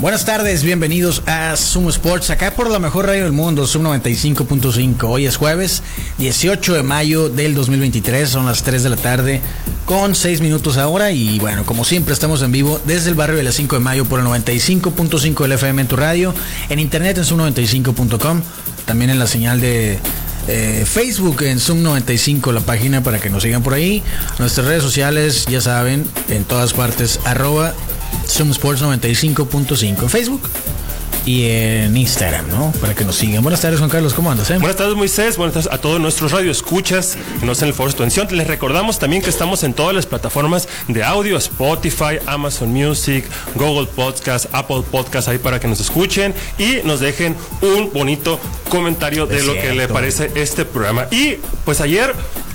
Buenas tardes, bienvenidos a Zoom Sports, acá por la mejor radio del mundo, Zoom 95.5. Hoy es jueves 18 de mayo del 2023, son las 3 de la tarde con 6 minutos ahora y bueno, como siempre estamos en vivo desde el barrio de las 5 de mayo por el 95.5 del FM en tu radio, en internet en zoom95.com, también en la señal de eh, Facebook en Zoom 95, la página para que nos sigan por ahí. Nuestras redes sociales, ya saben, en todas partes, arroba Zoom Sports 95.5 en Facebook y en Instagram, ¿no? Para que nos sigan. Buenas tardes, Juan Carlos, ¿cómo andas? Eh? Buenas tardes, Moisés. Buenas tardes a todos nuestros radioescuchas que nos en el foro de atención. Les recordamos también que estamos en todas las plataformas de audio, Spotify, Amazon Music, Google Podcast, Apple Podcast, ahí para que nos escuchen y nos dejen un bonito comentario de lo que le parece este programa. Y pues ayer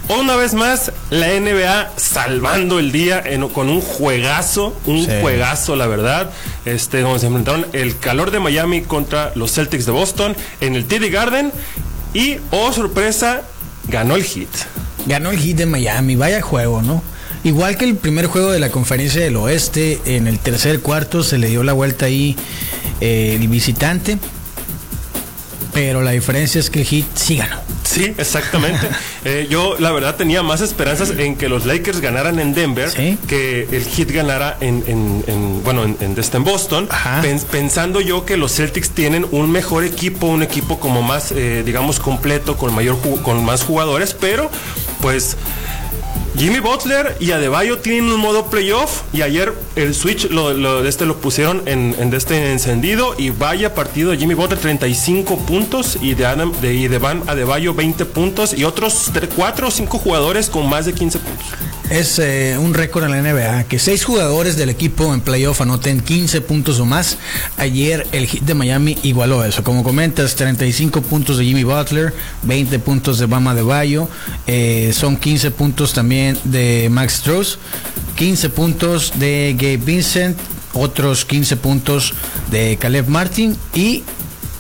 una vez más, la NBA salvando el día en- con un juegazo, un Sí. juegazo, la verdad. Este, donde se enfrentaron el calor de Miami contra los Celtics de Boston en el TD Garden. Y, oh sorpresa, ganó el hit. Ganó el hit de Miami, vaya juego, ¿no? Igual que el primer juego de la conferencia del oeste, en el tercer cuarto se le dio la vuelta ahí eh, el visitante, pero la diferencia es que el hit sí ganó. Sí, exactamente. Eh, yo, la verdad, tenía más esperanzas en que los Lakers ganaran en Denver Sí. que el Heat ganara en, en- en- bueno, en, en, este, en Boston. Ajá. Pens- pensando yo que los Celtics tienen un mejor equipo, un equipo como más, eh, digamos, completo, con mayor, con más jugadores, pero, pues. Jimmy Butler y Adebayo tienen un modo playoff y ayer el switch lo, lo- este lo pusieron en, este encendido y vaya partido de Jimmy Butler 35 puntos y de Adam de, y de Van Adebayo 20 puntos y otros 4 o 5 jugadores con más de 15 puntos. Es eh, un récord en la NBA que seis jugadores del equipo en playoff anoten 15 puntos o más. Ayer el hit de Miami igualó eso. Como comentas, 35 puntos de Jimmy Butler, 20 puntos de Bama de Bayo, son 15 puntos también de Max Strauss, 15 puntos de Gabe Vincent, otros 15 puntos de Caleb Martin y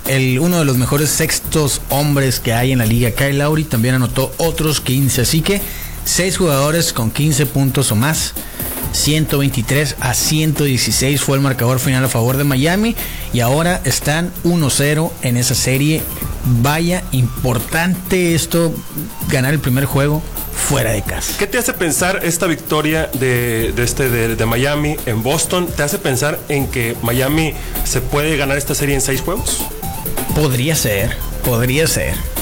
el, uno de los mejores sextos hombres que hay en la liga, Kyle Lowry, también anotó otros 15. Así que seis jugadores con 15 puntos o más. 123 a 116 fue el marcador final a favor de Miami y ahora están 1-0 en esa serie. Vaya importante esto, ganar el primer juego fuera de casa. ¿Qué te hace pensar esta victoria de, de este de, de Miami en Boston? ¿Te hace pensar en que Miami se puede ganar esta serie en 6 juegos? Podría ser, podría ser.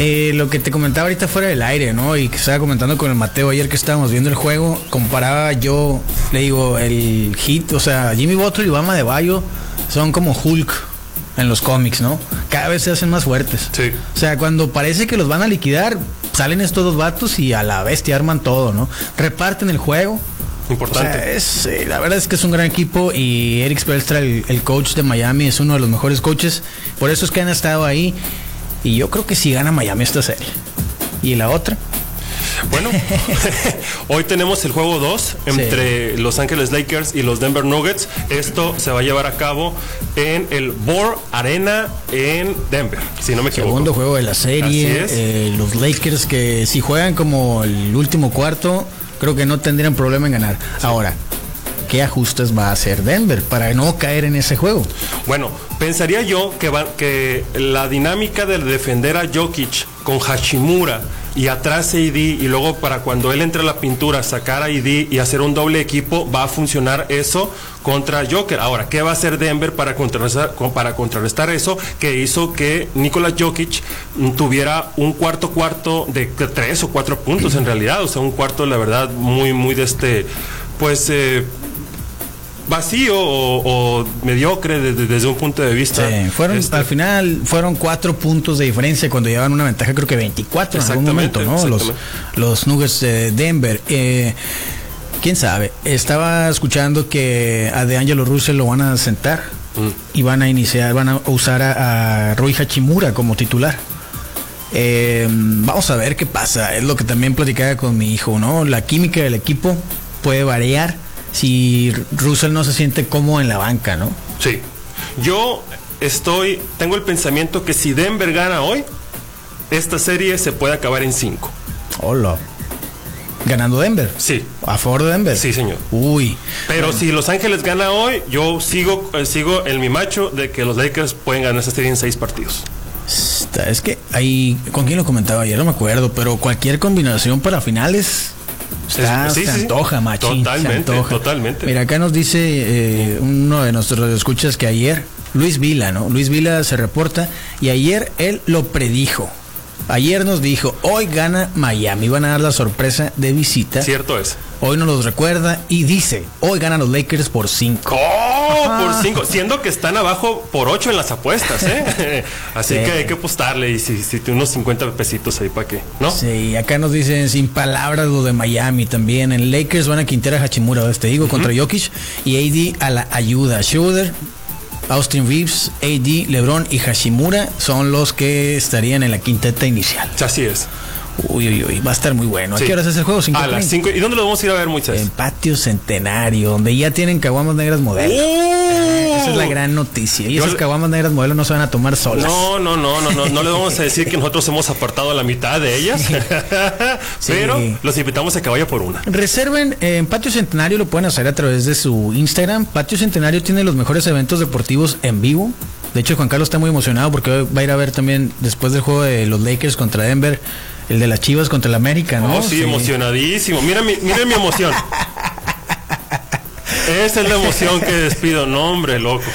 Eh, lo que te comentaba ahorita fuera del aire, ¿no? Y que estaba comentando con el Mateo ayer que estábamos viendo el juego, comparaba yo, le digo, el hit, o sea, Jimmy Butler y Bama de Bayo son como Hulk en los cómics, ¿no? Cada vez se hacen más fuertes. Sí. O sea, cuando parece que los van a liquidar, salen estos dos vatos y a la bestia arman todo, ¿no? Reparten el juego. O Importante. sea, es, eh, la verdad es que es un gran equipo y Eric Spoelstra, el, el coach de Miami, es uno de los mejores coaches. Por eso es que han estado ahí. Y yo creo que sí gana Miami esta serie. ¿Y la otra? Bueno, hoy tenemos el juego 2 entre Los Ángeles Lakers y los Denver Nuggets. Esto se va a llevar a cabo en el Bohr Arena en Denver, si no me equivoco. Segundo juego de la serie. Eh, los Lakers que si juegan como el último cuarto, creo que no tendrían problema en ganar. Ahora, ¿qué ajustes va a hacer Denver para no caer en ese juego? Bueno, pensaría yo que, va- que la dinámica de defender a Jokic con Hashimura y atrás AD y luego para cuando él entre a la pintura sacar a AD y hacer un doble equipo va a funcionar eso contra Joker. Ahora, ¿qué va a hacer Denver para contrarrestar, con- para contrarrestar eso que hizo que Nikola Jokic mm, tuviera un cuarto cuarto de tres o cuatro puntos en realidad? O sea, un cuarto la verdad muy, muy de este, pues... eh, vacío o, o mediocre desde, desde un punto de vista. Sí, fueron, este, al final fueron cuatro puntos de diferencia cuando llevaban una ventaja, creo que 24 en algún momento, ¿no? Los, los Nuggets de Denver. Eh, Quién sabe, estaba escuchando que a DeAngelo Russell lo van a sentar Mm. y van a iniciar, van a usar a, a Rui Hachimura como titular. Eh, vamos a ver qué pasa. Es lo que también platicaba con mi hijo, ¿no? La química del equipo puede variar si Russell no se siente cómodo en la banca, ¿no? Sí. Yo estoy, tengo el pensamiento que si Denver gana hoy, esta serie se puede acabar en 5. Hola. Ganando Denver. Sí. A favor de Denver. Sí, señor. Uy. Pero si Los Ángeles gana hoy, yo sigo, eh, sigo en mi macho de que los Lakers pueden ganar esta serie en seis partidos. Es que ahí, ¿con quién lo comentaba ayer? No me acuerdo, pero cualquier combinación para finales está, sí, se sí, antoja, machín. Totalmente, antoja. totalmente. Mira, acá nos dice eh, uno de nuestros escuchas que ayer, Luis Vila, ¿no? Luis Vila se reporta y ayer él lo predijo. Ayer nos dijo, hoy gana Miami, van a dar la sorpresa de visita. Cierto es. Hoy nos los recuerda y dice, hoy ganan los Lakers por 5. ¡Oh! Ajá. Por cinco. Siendo que están abajo por ocho en las apuestas, ¿eh? Así Sí. que hay que apostarle y si, si tiene unos 50 pesitos ahí para qué, ¿no? Sí, acá nos dicen sin palabras lo de Miami también. En Lakers van a Quintera Hachimura, te digo, contra Jokic. Y AD a la ayuda. Schroeder, Austin Reeves, AD, LeBron y Hashimura son los que estarían en la quinteta inicial. Así es. Uy, uy, uy, va a estar muy bueno. ¿A Sí. qué horas es el juego? ¿Cinco A las treinta? 5. ¿Y dónde lo vamos a ir a ver, Moisés? En Patio Centenario, donde ya tienen caguamas negras modelo. ¡Uh! Esa es la gran noticia. Y Yo esas le- caguamas negras modelo no se van a tomar solas. No, no, no, no, no, no le vamos a decir que nosotros hemos apartado a la mitad de ellas, Sí. pero los invitamos a que vaya por una. Reserven eh, en Patio Centenario, lo pueden hacer a través de su Instagram. Patio Centenario tiene los mejores eventos deportivos en vivo. De hecho, Juan Carlos está muy emocionado porque hoy va a ir a ver también, después del juego de los Lakers contra Denver, el de las Chivas contra el América, ¿no? Oh, sí, emocionadísimo. Mira mi, miren mi emoción. Esa es la emoción que despido. No, hombre, loco.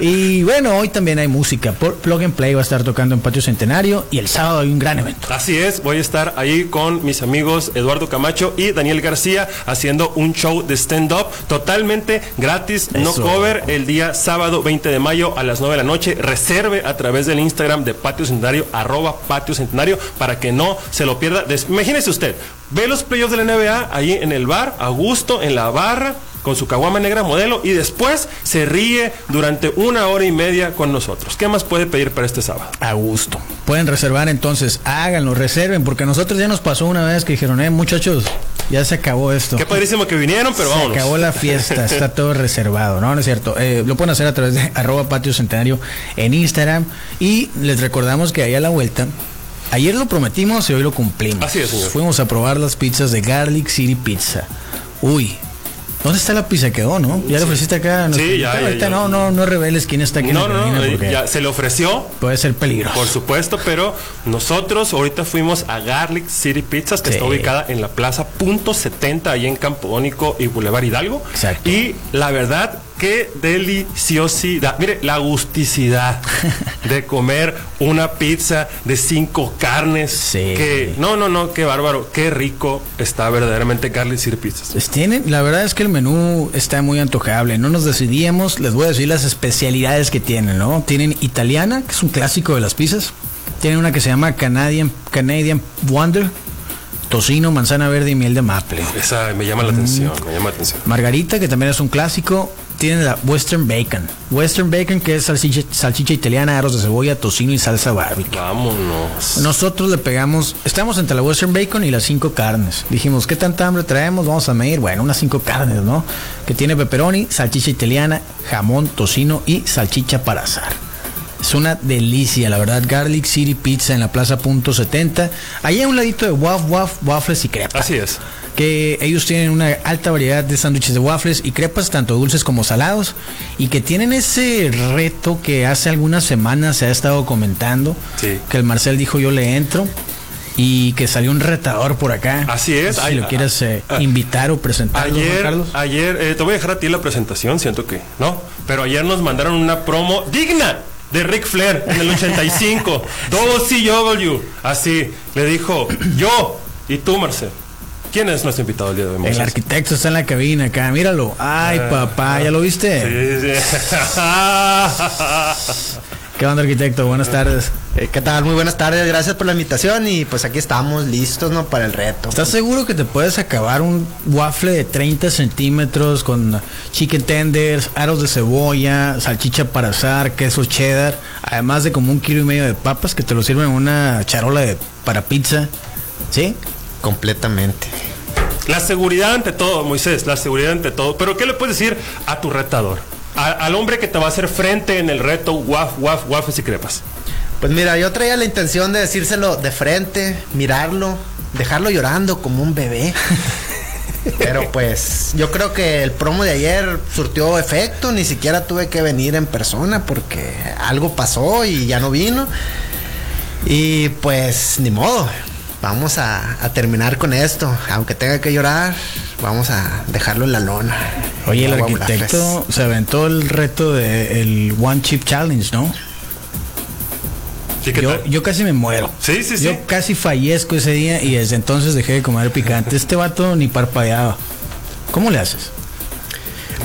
Y bueno, hoy también hay música. Por Plug and Play va a estar tocando en Patio Centenario y el sábado hay un gran evento. Así es, voy a estar ahí con mis amigos Eduardo Camacho y Daniel García haciendo un show de stand-up totalmente gratis, no cover, el día sábado 20 de mayo a las 9 de la noche. Reserve a través del Instagram de Patio Centenario, arroba Patio Centenario, para que no se lo pierda. Imagínese usted, ve los playoffs de la NBA ahí en el bar, a gusto, en la barra con su caguama negra modelo y después se ríe durante una hora y media con nosotros. ¿Qué más puede pedir para este sábado? A gusto. Pueden reservar entonces, háganlo, reserven, porque a nosotros ya nos pasó una vez que dijeron, eh, muchachos, ya se acabó esto. Qué padrísimo que vinieron, pero Se vámonos. acabó la fiesta, está todo reservado, ¿no? No es cierto. Eh, lo pueden hacer a través de arroba patio centenario en Instagram. Y les recordamos que ahí a la vuelta, ayer lo prometimos y hoy lo cumplimos. Así es, señor. Fuimos a probar las pizzas de Garlic City Pizza. Uy. ¿Dónde está la pizza? Quedó, ¿no? Ya le ofreciste acá. a nuestro Sí, ya, ya, Ahorita ya. no, no, no reveles quién está aquí en No, la no, no, eh, ya se le ofreció, puede ser peligroso. por supuesto, pero nosotros ahorita fuimos a Garlic City Pizzas, que Sí. está ubicada en la plaza punto 70, ahí en Campodónico y Boulevard Hidalgo. Exacto. Y la verdad, qué deliciosidad. Mire, la agusticidad de comer una pizza de cinco carnes. Sí. Que, no, no, no, qué bárbaro, qué rico está verdaderamente Garlic City Pizzas. Pues tienen, la verdad es que el menú está muy antojable. No nos decidíamos, les voy a decir las especialidades que tienen, ¿no? Tienen italiana, que es un clásico de las pizzas. Tienen una que se llama Canadian, Canadian Wonder, tocino, manzana verde y miel de maple. Esa me llama la atención, me llama la atención. Margarita, que también es un clásico. Tienen la Western Bacon. Western Bacon, que es salchicha, salchicha italiana, arroz de cebolla, tocino y salsa barbecue. Vámonos. Nosotros le pegamos, estamos entre la Western Bacon y las cinco carnes. Dijimos, ¿qué tanta hambre traemos? Vamos a medir, bueno, unas cinco carnes, ¿no? Que tiene pepperoni, salchicha italiana, jamón, tocino y salchicha para asar. Es una delicia, la verdad. Garlic City Pizza en la Plaza Punto 70. Ahí hay un ladito de waf, waf, waffles y crepas. Así es. Que ellos tienen una alta variedad de sándwiches de waffles y crepas, tanto dulces como salados. Y que tienen ese reto que hace algunas semanas se ha estado comentando. Sí. Que el Marcel dijo yo le entro. Y que salió un retador por acá. Así es. No sé si lo quieres eh, ah, invitar o presentar, Ayer, Carlos. ayer, eh, te voy a dejar a ti la presentación, siento que, ¿no? Pero ayer nos mandaron una promo digna de Ric Flair en el 85, WCW. Así, le dijo, yo y tú, Marcel. ¿Quién es nuestro invitado el día de hoy? El arquitecto está en la cabina acá, míralo. Ay, Ah, papá, ¿ya lo viste? Sí, sí. ¿Qué onda, arquitecto? Buenas tardes. Eh, ¿Qué tal? Muy buenas tardes, gracias por la invitación y pues aquí estamos listos, ¿no? Para el reto. ¿Estás seguro que te puedes acabar un waffle de 30 centímetros con chicken tenders, aros de cebolla, salchicha para asar, queso cheddar, además de como un kilo y medio de papas que te lo sirven en una charola de, para pizza? ¿Sí? Completamente. La seguridad ante todo, Moisés, la seguridad ante todo. Pero ¿qué le puedes decir a tu retador? A- al hombre que te va a hacer frente en el reto waf, waf, waffles y crepas. Pues mira, yo traía la intención de decírselo de frente, mirarlo, dejarlo llorando como un bebé. Pero pues yo creo que el promo de ayer surtió efecto, ni siquiera tuve que venir en persona porque algo pasó y ya no vino. Y pues ni modo, vamos a, a terminar con esto. Aunque tenga que llorar, vamos a dejarlo en la lona. Oye, el arquitecto se aventó el reto del One Chip Challenge, ¿no? Sí, ¿qué Yo, yo casi me muero. Sí, sí, sí. Yo casi fallezco ese día y desde entonces dejé de comer picante. Este vato ni parpadeaba. ¿Cómo le haces?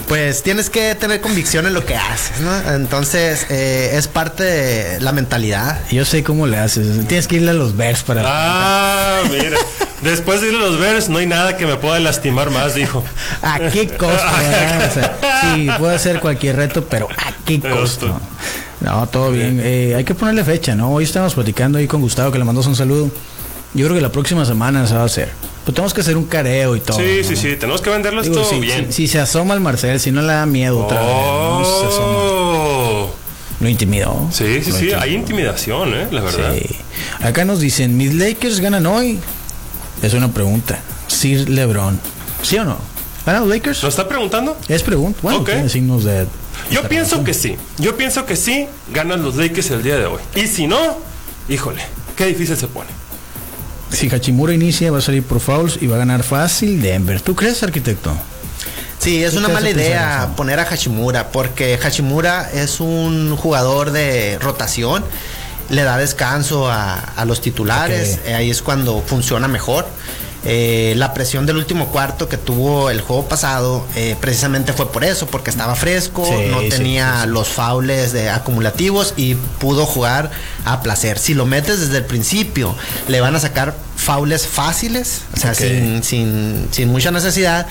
Pues tienes que tener convicción en lo que haces, ¿no? Entonces eh, es parte de la mentalidad. Yo sé cómo le haces. Tienes que irle a los Bears para. Ah, mira. Después de ir a los Bears, no hay nada que me pueda lastimar más, dijo. ¿A qué costo? verdad? O sea, sí, puedo hacer cualquier reto, pero ¿a qué costo? Costo. No, todo bien. Eh, hay que ponerle fecha, ¿no? Hoy estamos platicando ahí con Gustavo, que le mandó un saludo. Yo creo que la próxima semana se va a hacer. Pues tenemos que hacer un careo y todo. Sí, ¿no? sí, sí. Tenemos que venderlo Digo, si, bien. si- si se asoma el Marcel, si no le da miedo otra vez, ¿no? Se asoma. Oh. Lo intimidó. Sí, sí, Lo sí. intimidó. Hay intimidación, ¿eh? La verdad. Sí. Acá nos dicen, ¿mis Lakers ganan hoy? Es una pregunta. Sir LeBron. ¿Sí o no? ¿Ganan los Lakers? ¿Lo está preguntando? Es pregunta. Bueno, Ok. tiene signos de... Yo pienso que sí. Yo pienso que sí ganan los Lakers el día de hoy. Y si no, híjole, qué difícil se pone. Si Hachimura inicia, va a salir por fouls y va a ganar fácil Denver. ¿Tú crees, arquitecto? Sí, es ¿Qué una mala idea poner a Hashimura porque Hashimura es un jugador de rotación, le da descanso a, a los titulares, eh, ahí es cuando funciona mejor. Eh, la presión del último cuarto que tuvo el juego pasado eh, precisamente fue por eso, porque estaba fresco, Sí, no tenía sí, sí. los faules de acumulativos y pudo jugar a placer. Si lo metes desde el principio, le van a sacar faules fáciles, o sea, sin, sin, sin mucha necesidad.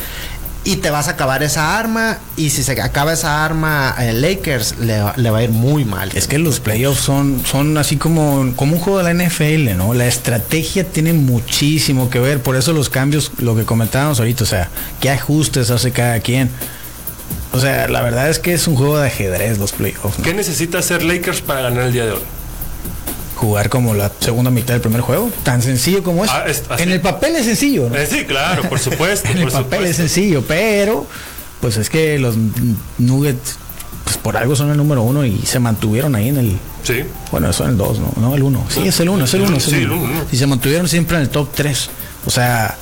Y te vas a acabar esa arma. Y si se acaba esa arma Lakers, le, va- le va a ir muy mal. Es que los playoffs son, son así como, como un juego de la NFL, ¿no? La estrategia tiene muchísimo que ver. Por eso los cambios, lo que comentábamos ahorita, o sea, qué ajustes hace cada quien. O sea, la verdad es que es un juego de ajedrez los playoffs. ¿no? ¿Qué necesita hacer Lakers para ganar el día de hoy? Jugar como la segunda mitad del primer juego. Tan sencillo como es. Ah, es en el papel es sencillo, ¿no? Eh, sí, claro, por supuesto. en el papel es sencillo, pero pues es que los Nuggets, pues por algo son el número uno y se mantuvieron ahí en el. Sí. Bueno, son el 2, ¿no? No, el 1. Sí, es el 1, es el 1. Sí, el uno, uno. Y se mantuvieron siempre en el top 3. O sea,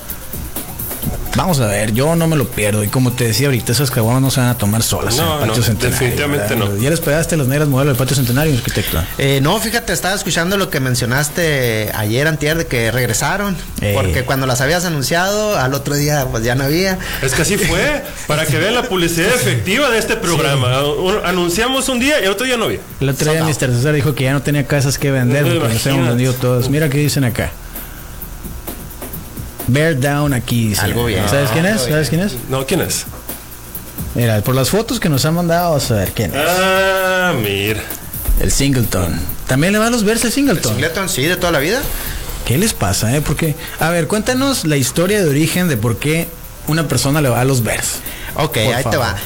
vamos a ver, yo no me lo pierdo. Y como te decía ahorita, esas caguamas no se van a tomar solas No, en el patio no, centenario. definitivamente ¿verdad? no. ¿Ya les pegaste las negras modelo del patio centenario, arquitecto? Eh, no, fíjate, estaba escuchando lo que mencionaste ayer, antier, de que regresaron. Eh. Porque cuando las habías anunciado, al otro día, pues ya no había. Es que así fue, para que vean la publicidad efectiva de este programa. Un- Anunciamos un día y el otro día no había. El otro día Mr. César dijo que ya no tenía casas que vender No, porque nos hemos imagínate. vendido todas. Mira qué dicen acá. Bear down aquí. dice. Algo bien. ¿Sabes quién es? ¿Sabes quién es? No, ¿quién es? Mira, por las fotos que nos han mandado, vamos a ver quién es. Ah, mira. El Singleton. También le va a los verse Singleton. Singleton, sí, de toda la vida. ¿Qué les pasa, eh? Porque, a ver, cuéntanos la historia de origen de por qué una persona le va a los Bears. Ok, Por ahí te va.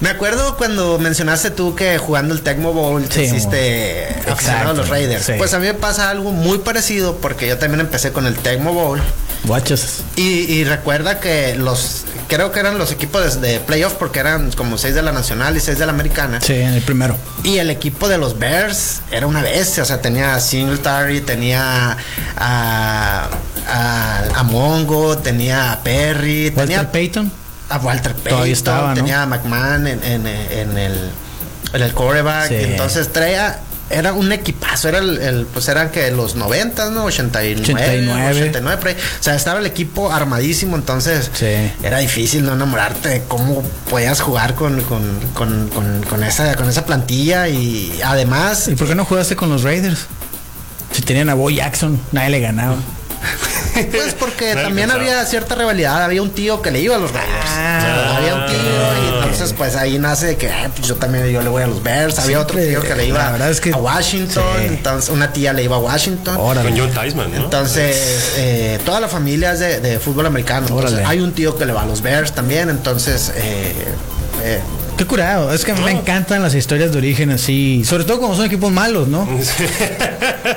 Me acuerdo cuando mencionaste tú que jugando el Tecmo Bowl te Sí, hiciste exacto, aficionado a los Raiders. sí. Pues a mí me pasa algo muy parecido porque yo también empecé con el Tecmo Bowl. Guachas. Y, y recuerda que los, creo que eran los equipos de, de playoff porque eran como seis de la Nacional y seis de la Americana. Sí, en el primero. Y el equipo de los Bears era una bestia, o sea, tenía a Singletary, tenía a, a, a Mongo, tenía a Perry, Walter tenía Payton. a Walter Payton, Todavía estaba, ¿no? tenía a McMahon en, en, en el en el quarterback, Sí. entonces traía era un equipazo, era el, el- pues eran que los 90, ¿no? 89, 89. 89 por ahí. O sea, estaba el equipo armadísimo, entonces Sí. era difícil no enamorarte de cómo podías jugar con, con, con, con, con esa, con esa plantilla y además ¿Y por qué no jugaste con los Raiders? Si tenían a Bo Jackson, nadie le ganaba. Pues porque también había cierta rivalidad. Había un tío que le iba a los Raiders. Ah. había un tío y entonces pues ahí nace de que ah, pues, yo también yo le voy a los Bears. Había otro tío que le iba la verdad es que- a Washington. Sí. Entonces una tía le iba a Washington. Órale. Con John ¿no? Entonces, eh, toda la familia es de, de fútbol americano. Entonces, hay un tío que le va a los Bears también. Entonces, eh, eh, Qué curado. Es que me encantan las historias de origen así. Sobre todo cuando son equipos malos, ¿no?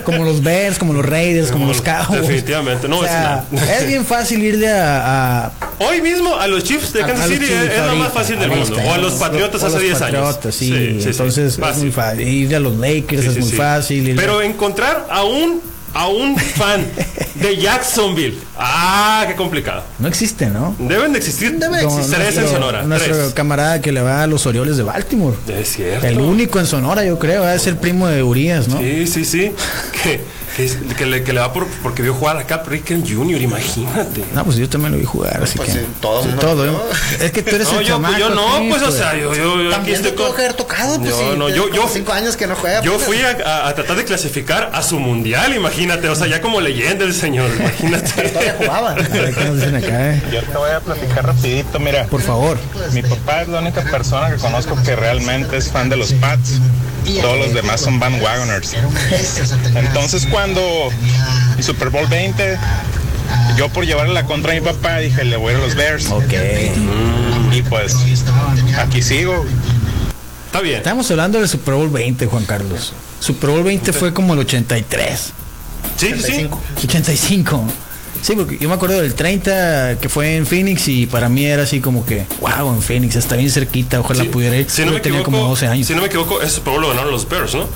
Como los Bears, como los Raiders, como los Cowboys. Definitivamente, no O sea, es nada. es bien fácil irle a, a- Hoy mismo a los Chiefs de Kansas City Chiefs es lo más fácil del mundo. O a los Patriotas o hace los 10 años. Patriotas, sí. entonces es muy fácil. Ir a los Lakers Sí, es sí, muy sí. fácil. ir- Pero encontrar a un a un fan de Jacksonville. Ah, qué complicado. no existe, ¿no? Deben de existir Debe Como tres en Sonora. Nuestro Tres. camarada que le va a los Orioles de Baltimore. Es cierto. El único en Sonora, yo creo, va a ser primo de Urias, ¿no? Sí, sí, sí. Que, que, es- que le, que le va por, porque vio jugar a Cap Ricken Jr., imagínate. No, pues yo también lo vi jugar, así Pues que. sí, todo Sí, ¿no? vio. Es que tú eres No, el yo, pues, chamaco. yo no, pues, o sea, yo, yo, yo también te haber tocado. Pues, Yo sí, no, yo- yo- cinco años que no juega. Yo pues. fui a, a- a tratar de clasificar a su mundial, imagínate. O sea, ya como leyenda el señor, imagínate. Todavía jugaba. Qué nos dicen acá, eh. Yo te voy a platicar rapidito, mira. Por favor. Mi papá es la única persona que conozco que realmente es fan de los Pats. Todos los demás son bandwagoners. Entonces cuando el Super Bowl 20, yo por llevarle la contra a mi papá dije, le voy a los Bears. Ok. Y pues aquí sigo. Está bien. Estamos hablando del Super Bowl 20, Juan Carlos. Super Bowl 20 fue como el 83. Sí, sí, sí. 85. Sí, porque yo me acuerdo del 30 que fue en Phoenix y para mí era así como que, wow, en Phoenix está bien cerquita, ojalá Sí. pudiera ir. Si no me tenía equivoco, como 12 años Si no me equivoco, ese Super Bowl lo ganaron los Bears, ¿no?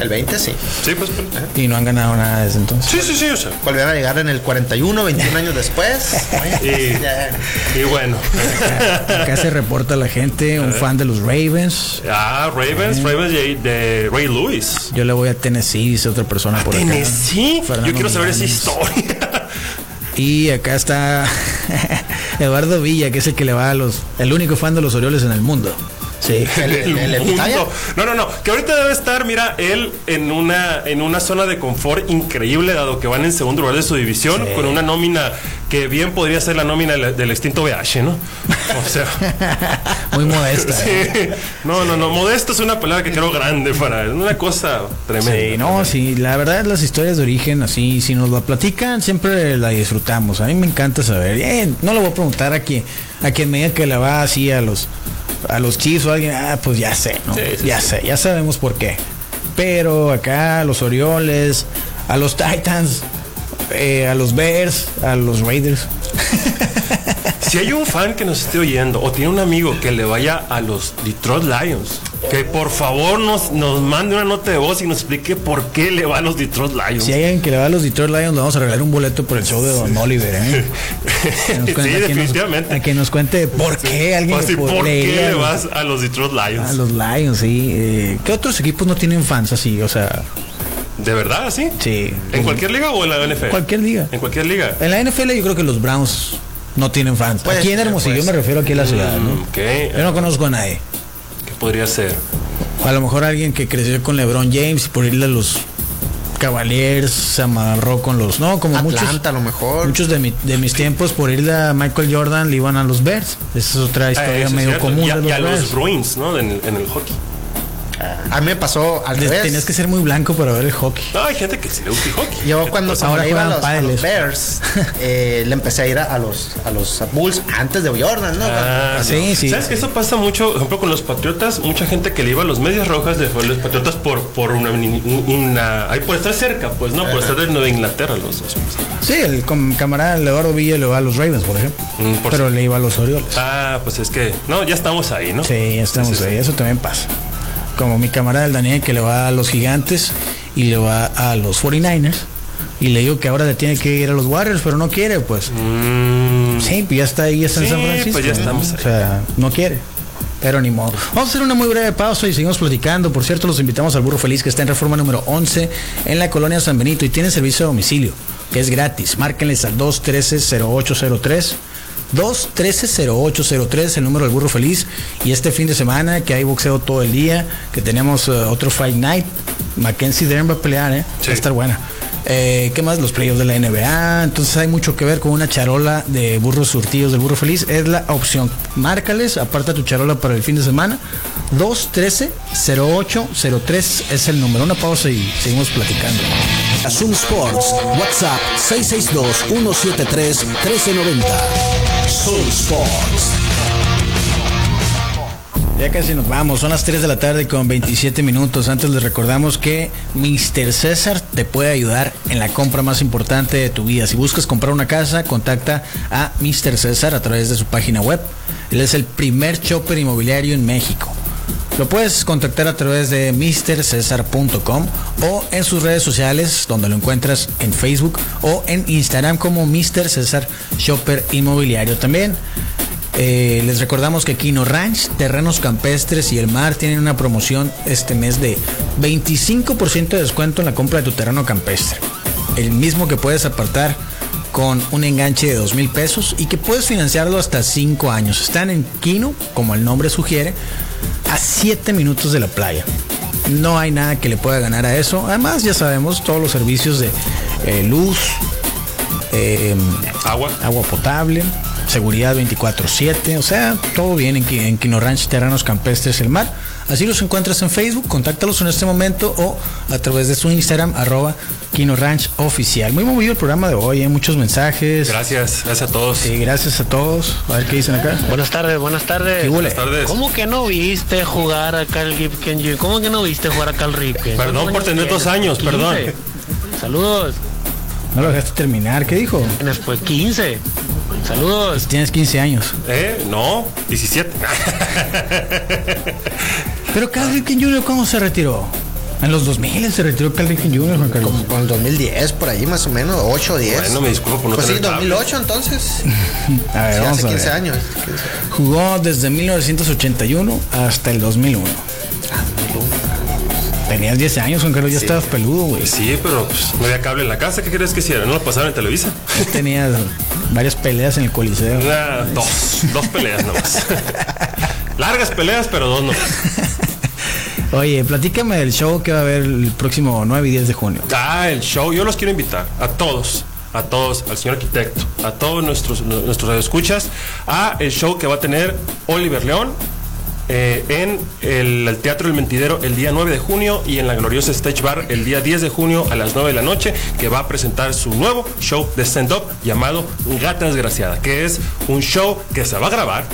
El 20 sí. Sí, pues. y no han ganado nada desde entonces. Sí, sí, sí, o sea. Volvieron a llegar en el 41, 21 años después. Y, Ya. y bueno. Acá se reporta la gente, un fan de los Ravens. Ah, Ravens, Ravens de, de Ray Lewis. Yo le voy a Tennessee, dice otra persona por acá. Tennessee. Fernando Yo quiero saber esa historia. Y acá está Eduardo Villa, que es el que le va a los, el único fan de los Orioles en el mundo. Sí. El- el- el mundo. Epitaya. No, no, no. Que ahorita debe estar, mira, él en una, en una zona de confort increíble, dado que van en segundo lugar de su división, Sí. con una nómina que bien podría ser la nómina del, extinto BH, ¿no? O sea. Muy modesta. ¿eh? sí. No, no, no. Modesto es una palabra que creo grande para él. Una cosa tremenda. Sí, no, sí, la verdad las historias de origen así, si nos la platican, siempre la disfrutamos. A mí me encanta saber. Eh, no le voy a preguntar a quien, a quien me diga que la va así a los a los Chiefs o a alguien, ah, pues ya sé, ¿no? Sí, sí, ya sé, ya sabemos por qué. Pero acá los Orioles, a los Titans, eh, a los Bears, a los Raiders. Si hay un fan que nos esté oyendo o tiene un amigo que le vaya a los Detroit Lions, que por favor nos, nos mande una nota de voz y nos explique por qué le va a los Detroit Lions. Si hay alguien que le va a los Detroit Lions, le vamos a regalar un boleto por el show de Don Oliver, ¿eh? Que nos sí, a nos- definitivamente. A que nos cuente por qué alguien Pues sí, ¿Por le qué le a los- vas a los Detroit Lions? A los Lions, sí. Eh, ¿Qué otros equipos no tienen fans así? O sea, ¿De verdad, sí? sí. ¿En cualquier liga o en la NFL? Cualquier liga. En cualquier liga. En la NFL yo creo que los Browns no tienen fans. Puede aquí en Hermosillo puede me refiero aquí a la ciudad, Mm, ¿no? ok. Yo no conozco a nadie. ¿Qué podría ser? A lo mejor alguien que creció con LeBron James y por irle a los Cavaliers se amarró con los... No, como muchos... Atlanta a lo mejor. Muchos de, mi- de mis tiempos por irle a Michael Jordan le iban a los Bears. Esa es otra Ah, historia medio común Y a, de los y a Bears. los Bruins, ¿no? En, el- en el hockey. A mí me pasó al revés. Tenías que ser muy blanco para ver el hockey. No, hay gente que sí le gusta el hockey. Yo cuando Pues ahora iba a los, a. Bears, eh, le empecé a ir a, a los a los Bulls antes de Jordan, ¿no? Ah, Sí, no. sí. ¿Sabes que eso pasa mucho? Por ejemplo, con los Patriotas, mucha gente que le iba a los Medias Rojas le fue a los Patriotas por, por una, una- ahí por estar cerca, pues, ¿no? Por estar de Nueva Inglaterra los dos. Sí, el camarada Eduardo Villa le va a los Ravens, por ejemplo. Mm, por pero le iba a los Orioles. Ah, pues es que, no, ya estamos ahí, ¿no? Sí, ya estamos Sí, sí, ahí. sí. Eso también pasa. Como mi camarada el Daniel que le va a los Gigantes y le va a los 49ers. Y le digo que ahora le tiene que ir a los Warriors, pero no quiere, pues. Mm, Sí, pues ya está ahí, ya está en San Francisco. pues ya ¿no? estamos ahí. O sea, no quiere. Pero ni modo. Vamos a hacer una muy breve pausa y seguimos platicando. Por cierto, los invitamos al Burro Feliz que está en reforma número 11 en la colonia San Benito y tiene servicio a domicilio, que es gratis. Márquenles al 213-0803. 213-0803, el número del burro feliz. Y este fin de semana, que hay boxeo todo el día, que tenemos eh, otro Fight Night, Mackenzie Dern va a pelear, ¿eh? Sí. Va a estar buena. Eh, ¿Qué más? Los playoffs de la NBA. Entonces hay mucho que ver con una charola de burros surtidos del burro feliz. Es la opción. Márcales, aparta tu charola para el fin de semana. 213-0803 es el número. Una pausa y seguimos platicando. Zoom Sports, WhatsApp 662-173-1390. Zoom Sports. Ya casi nos vamos, son las 3 de la tarde con 27 minutos. Antes les recordamos que Mr. César te puede ayudar en la compra más importante de tu vida. Si buscas comprar una casa, contacta a Mr. César a través de su página web. Él es el primer chopper inmobiliario en México. Lo puedes contactar a través de mrcesar.com o en sus redes sociales, donde lo encuentras en Facebook o en Instagram como Mr. César Shopper Inmobiliario también. Eh, les recordamos que Kino Ranch, Terrenos Campestres y el Mar tienen una promoción este mes de 25% de descuento en la compra de tu terreno campestre. El mismo que puedes apartar con un enganche de 2 mil pesos y que puedes financiarlo hasta 5 años. Están en Kino, como el nombre sugiere, a 7 minutos de la playa. No hay nada que le pueda ganar a eso. Además, ya sabemos todos los servicios de eh, luz, eh, Agua. agua potable, seguridad 24/7, o sea, todo bien en, en Quino Ranch Terrenos Campestres El Mar. Así los encuentras en Facebook, contáctalos en este momento o a través de su Instagram, arroba Quino Ranch Oficial. Muy movido el programa de hoy, hay muchos mensajes. Gracias, gracias a todos. Sí, gracias a todos. A ver qué dicen acá. Buenas tardes, buenas tardes. Buenas tardes. ¿Cómo que no viste jugar a Cal Ripken Jr.? ¿Cómo que no viste jugar a Cal Ripken? Perdón ¿Cuántos por tener dos años, 15. perdón. Saludos. No lo dejaste terminar, ¿qué dijo? Después 15. Saludos. Tienes 15 años. ¿Eh? No, 17. Pero Cal Ripken Jr. ¿cómo se retiró? En los 2000 se retiró Cal Ripken Jr. Juan Carlos. Con el 2010, por ahí más o menos, 8 o 10. Bueno, me disculpo por no Pues sí, tener cable. 2008 entonces. A ver, Sí, vamos hace a 15 ver. años. Jugó desde 1981 hasta el 2001. Tenías 10 años, Juan Carlos, ya estabas peludo, güey. Sí, pero pues, no había cable en la casa. ¿Qué querías que hiciera? ¿No lo pasaron en Televisa? Tenías varias peleas en el Coliseo. Nah, dos, dos peleas nomás. Largas peleas, pero dos nomás. Oye, platícame del show que va a haber el próximo 9 y 10 de junio. Ah, el show, yo los quiero invitar a todos, a todos, al señor arquitecto, a todos nuestros, nuestros escuchas, a el show que va a tener Oliver León eh, en el, el Teatro El Mentidero el día 9 de junio y en la gloriosa Stage Bar el día 10 de junio a las 9 de la noche, que va a presentar su nuevo show de stand-up llamado Gata Desgraciada, que es un show que se va a grabar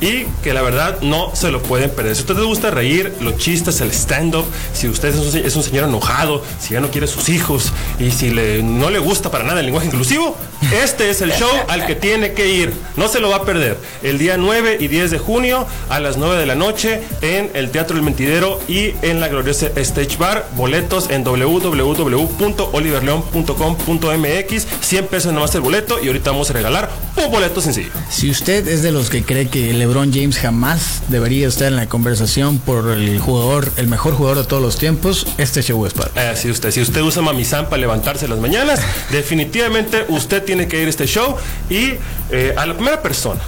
y que la verdad no se lo pueden perder. Si usted les gusta reír, los chistes, el stand-up, si usted es un, señor enojado, si ya no quiere sus hijos y si le, no le gusta para nada el lenguaje inclusivo, este es el show al que tiene que ir. No se lo va a perder. El día 9 y 10 de junio a las 9 de la noche en el Teatro El Mentidero y en la gloriosa Stage Bar. Boletos en www.oliverleon.com.mx. 100 pesos nomás el boleto y ahorita vamos a regalar un boleto sencillo. Si usted es de los que cree que LeBron James jamás debería estar en la conversación por el jugador, el mejor jugador de todos los tiempos, este show es. Eh, si usted, si usted usa Mamizán para levantarse las mañanas, definitivamente usted tiene que ir a este show y eh, a la primera persona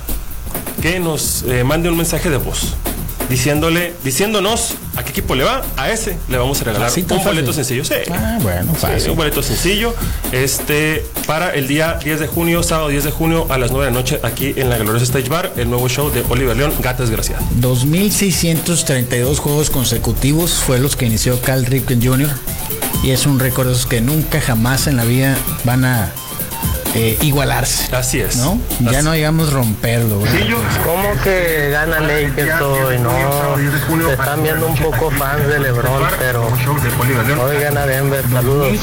que nos eh, mande un mensaje de voz diciéndole, diciéndonos a qué equipo le va, a ese le vamos a regalar Así un fácil. boleto sencillo. Sí. Ah, bueno, Sí, fácil. un boleto sencillo este para el día 10 de junio, sábado 10 de junio a las 9 de la noche aquí en la Gloriosa Stage Bar, el nuevo show de Oliver León, Gata Desgraciada. 2.632 juegos consecutivos fue los que inició Cal Ripken Jr. Y es un récord que nunca jamás en la vida van a eh, igualarse. Así es. ¿No? Ya no digamos romperlo, güey. ¿Cómo que gana Lakers hoy? No, se están viendo un poco fans de LeBron, pero hoy gana Denver. Saludos.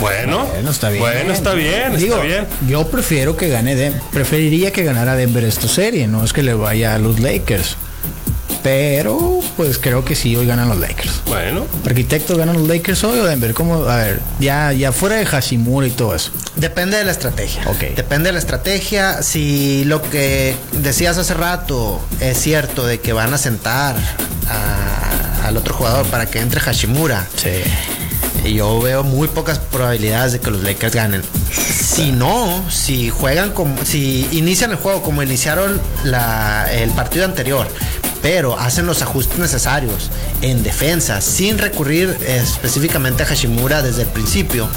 Bueno, Bueno, está bien. Bueno, está bien, Digo, está bien. Yo prefiero que gane Denver. Preferiría que ganara Denver esta serie. No es que le vaya a los Lakers. Pero, pues creo que sí, hoy ganan los Lakers. Bueno, ¿Arquitectos ganan los Lakers hoy o Denver? ¿Cómo? A ver, ya, ya fuera de Hashimura y todo eso. Depende de la estrategia. Ok. Depende de la estrategia. Si lo que decías hace rato es cierto de que van a sentar a- al otro jugador para que entre Hashimura, Sí. yo veo muy pocas probabilidades de que los Lakers ganen. Si no, si juegan como, si inician el juego como iniciaron la- el partido anterior, pero hacen los ajustes necesarios en defensa sin recurrir específicamente a Hashimura desde el principio,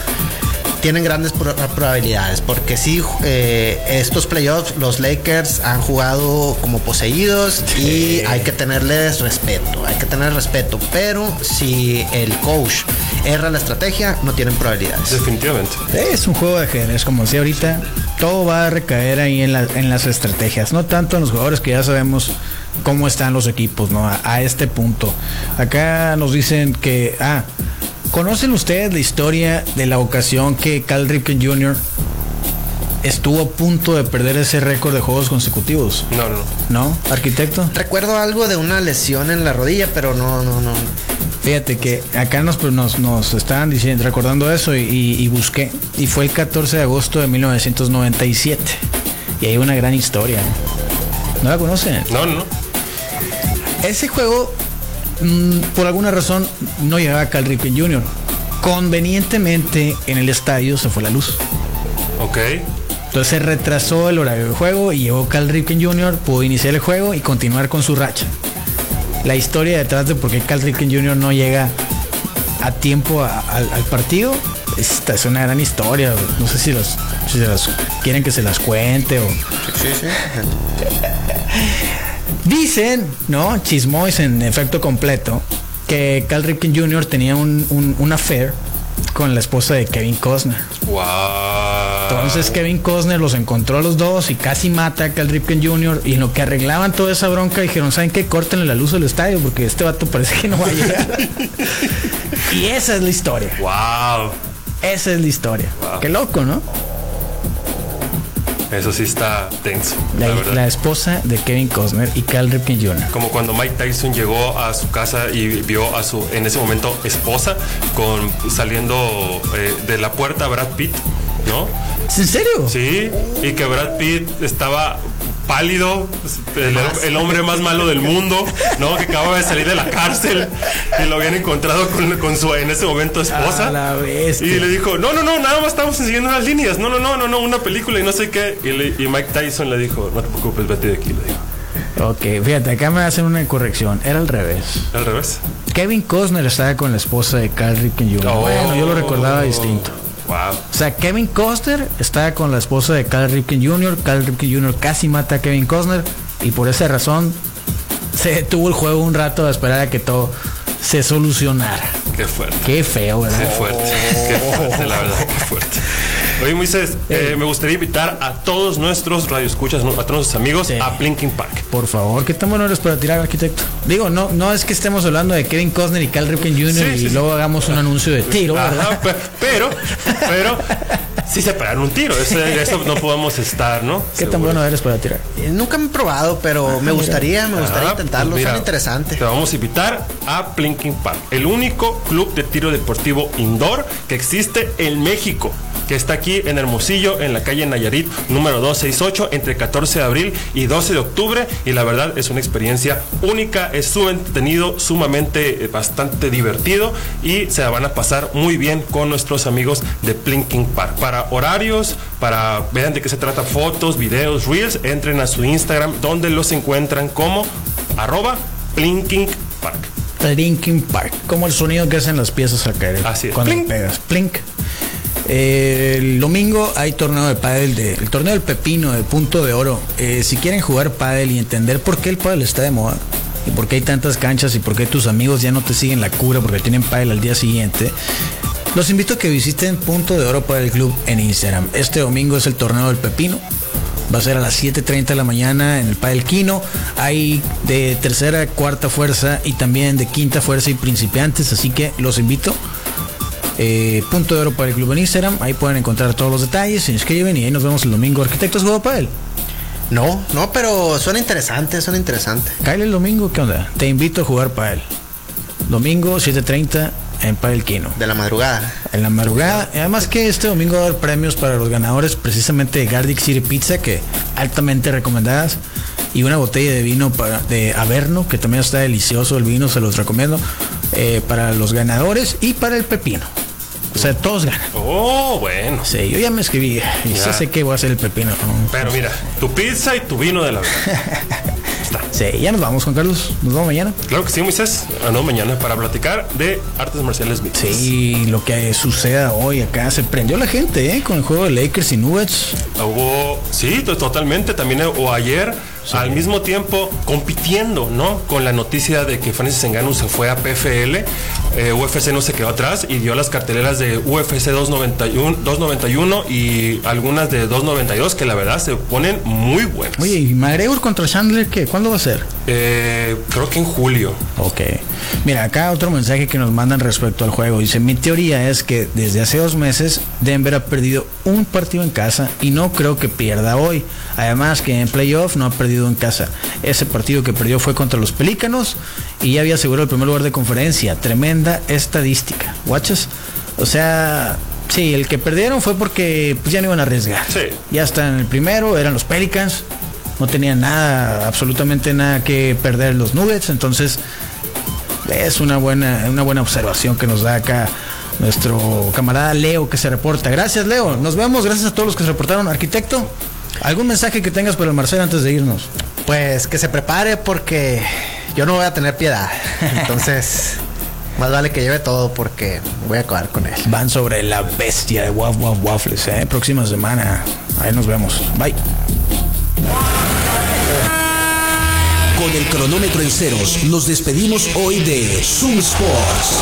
tienen grandes probabilidades. Porque si eh, estos playoffs, los Lakers han jugado como poseídos y hay que tenerles respeto. Hay que tener respeto. Pero si el coach erra la estrategia, no tienen probabilidades. Definitivamente. Es un juego de ajedrez, como decía ahorita. Todo va a recaer ahí en, en las estrategias, no tanto en los jugadores que ya sabemos cómo están los equipos, ¿no? A, a este punto. Acá nos dicen que, ah, ¿Conocen ustedes la historia de la ocasión que Cal Ripken Jr. estuvo a punto de perder ese récord de juegos consecutivos? No, no. ¿No? ¿Arquitecto? Recuerdo algo de una lesión en la rodilla, pero no, no, no. Fíjate que acá nos, pues, nos, nos estaban diciendo, recordando eso y, y, busqué. Y fue el 14 de agosto de 1997. Y hay una gran historia. ¿No la conocen? No, no. Ese juego Mm, por alguna razón no llegaba Cal Ripken Jr. Convenientemente en el estadio se fue la luz. Ok. Entonces se retrasó el horario del juego y llegó Cal Ripken Jr., pudo iniciar el juego y continuar con su racha. La historia detrás de por qué Cal Ripken Jr. no llega a tiempo al partido, esta es una gran historia. No sé si los, si las quieren que se las cuente o. Sí, sí. Dicen, ¿no? Chismois en efecto completo, que Cal Ripken Jr. tenía un, un, affair con la esposa de Kevin Costner. Wow. Entonces Kevin Costner los encontró a los dos y casi mata a Cal Ripken Jr. Y en lo que arreglaban toda esa bronca dijeron, ¿saben qué? Córtenle la luz del estadio porque este vato parece que no va a llegar. y esa es la historia. Wow. Esa es la historia. Qué loco, ¿no? Eso sí está tenso. La, esposa de Kevin Costner y Cal Ripken Jr. Como cuando Mike Tyson llegó a su casa y vio a su, en ese momento, esposa con saliendo eh, de la puerta Brad Pitt, ¿no? ¿En serio? Sí, y que Brad Pitt estaba pálido, el, hombre más malo del mundo, ¿no? Que acaba de salir de la cárcel y lo habían encontrado con, su en ese momento esposa. y le dijo, no, no, no, nada más estamos siguiendo unas líneas, no, no, no, no, no, una película y no sé qué. Y, Mike Tyson le dijo, no te preocupes, vete de aquí, le dijo. Ok, fíjate, acá me hacen una corrección. Era al revés. ¿Al revés? Kevin Costner estaba con la esposa de Carl Ripken Jr. bueno, yo lo recordaba distinto. O sea, Kevin Costner está con la esposa de Cal Ripken Jr. Cal Ripken Jr. casi mata a Kevin Costner y por esa razón se detuvo el juego un rato a esperar a que todo se solucionara. Qué fuerte. Qué feo, ¿verdad? Qué fuerte. Qué fuerte, la verdad, qué fuerte. Oye, Moisés, eh, me gustaría invitar a todos nuestros radioescuchas, a todos nuestros amigos a Blinking Park. Por favor, ¿qué tan bueno eres para tirar, arquitecto? Digo, no, no es que estemos hablando de Kevin Costner y Cal Ripken Jr. y luego hagamos un anuncio de tiro, ¿verdad? pero, pero, sí se pegaron un tiro. Eso, eso, no podemos estar, ¿no? ¿Qué tan bueno eres para tirar? Eh, nunca me he probado, pero ah, me gustaría, me gustaría ah, intentarlo. Pues Son interesantes. Te vamos a invitar a Blinking Park, el único club de tiro deportivo indoor que existe en México que está aquí en Hermosillo, en la calle Nayarit, número 268, entre 14 de abril y 12 de octubre. Y la verdad es una experiencia única, es sumamente entretenido, sumamente eh, bastante divertido y se la van a pasar muy bien con nuestros amigos de Plinking Park. Para horarios, para vean de qué se trata, fotos, videos, reels, entren a su Instagram donde los encuentran como arroba Plinking Park. Plinking Park, como el sonido que hacen las piezas acá. Así es. Cuando pegas. Plink el domingo hay torneo de pádel, de, el torneo del pepino de punto de oro. Eh, si quieren jugar pádel y entender por qué el pádel está de moda y por qué hay tantas canchas y por qué tus amigos ya no te siguen la cura porque tienen pádel al día siguiente, los invito a que visiten Punto de Oro para el Club en Instagram. Este domingo es el torneo del pepino. Va a ser a las 7.30 de la mañana en el Padel Quino. Hay de tercera, cuarta fuerza y también de quinta fuerza y principiantes. Así que los invito eh, punto de oro para el club en Instagram. Ahí pueden encontrar todos los detalles, se inscriben y ahí nos vemos el domingo. Arquitectos juego para él. No, no, pero suena interesante, suena interesante. Kyle el domingo, ¿qué onda? Te invito a jugar para él. Domingo 7.30 en Padel Quino. De la madrugada. En la madrugada. Además que este domingo va a haber premios para los ganadores precisamente de Gardic City Pizza, que altamente recomendadas. Y una botella de vino para, de Averno, que también está delicioso el vino, se los recomiendo. Eh, para los ganadores y para el pepino. O sea, todos ganan. Oh, bueno. Sí, yo ya me escribí y ya sé que voy a hacer el pepino. Pero mira, tu pizza y tu vino de la. Está. Sí, ya nos vamos, Juan Carlos. Nos vemos mañana. Claro que sí, Moisés. Ah, no, mañana para platicar de artes marciales mixtas. Sí, lo que suceda hoy acá. Se prendió la gente, ¿eh? Con el juego de Lakers y Nuggets. Hubo, sí, to- totalmente. También, eh, o ayer, al mismo tiempo, compitiendo, ¿no? Con la noticia de que Francis Ngannou se fue a PFL. eh, UFC no se quedó atrás y dio las carteleras de UFC 291, 291 y algunas de 292 que la verdad se ponen muy buenas. Oye, ¿y McGregor contra Chandler qué? ¿Cuándo va a ser? Eh, creo que en julio. Ok. Mira, acá otro mensaje que nos mandan respecto al juego. Dice, mi teoría es que desde hace dos meses Denver ha perdido un partido en casa y no creo que pierda hoy. Además que en playoff no ha perdido en casa. Ese partido que perdió fue contra los Pelícanos y ya había asegurado el primer lugar de conferencia. Tremenda estadística. ¿Watches? O sea... Sí, el que perdieron fue porque pues, ya no iban a arriesgar. Sí. Ya están en el primero, eran los Pelicans. No tenían nada, absolutamente nada que perder los Nuggets. Entonces, es una buena, una buena observación que nos da acá nuestro camarada Leo que se reporta. Gracias, Leo. Nos vemos. Gracias a todos los que se reportaron. Arquitecto, ¿algún mensaje que tengas para el Marcelo antes de irnos? Pues que se prepare porque yo no voy a tener piedad. Entonces, más vale que lleve todo porque voy a acabar con él. Van sobre la bestia de Waf Waf Waffles. ¿eh? Próxima semana. Ahí nos vemos. Bye. Con el cronómetro en ceros, nos despedimos hoy de Zoom Sports.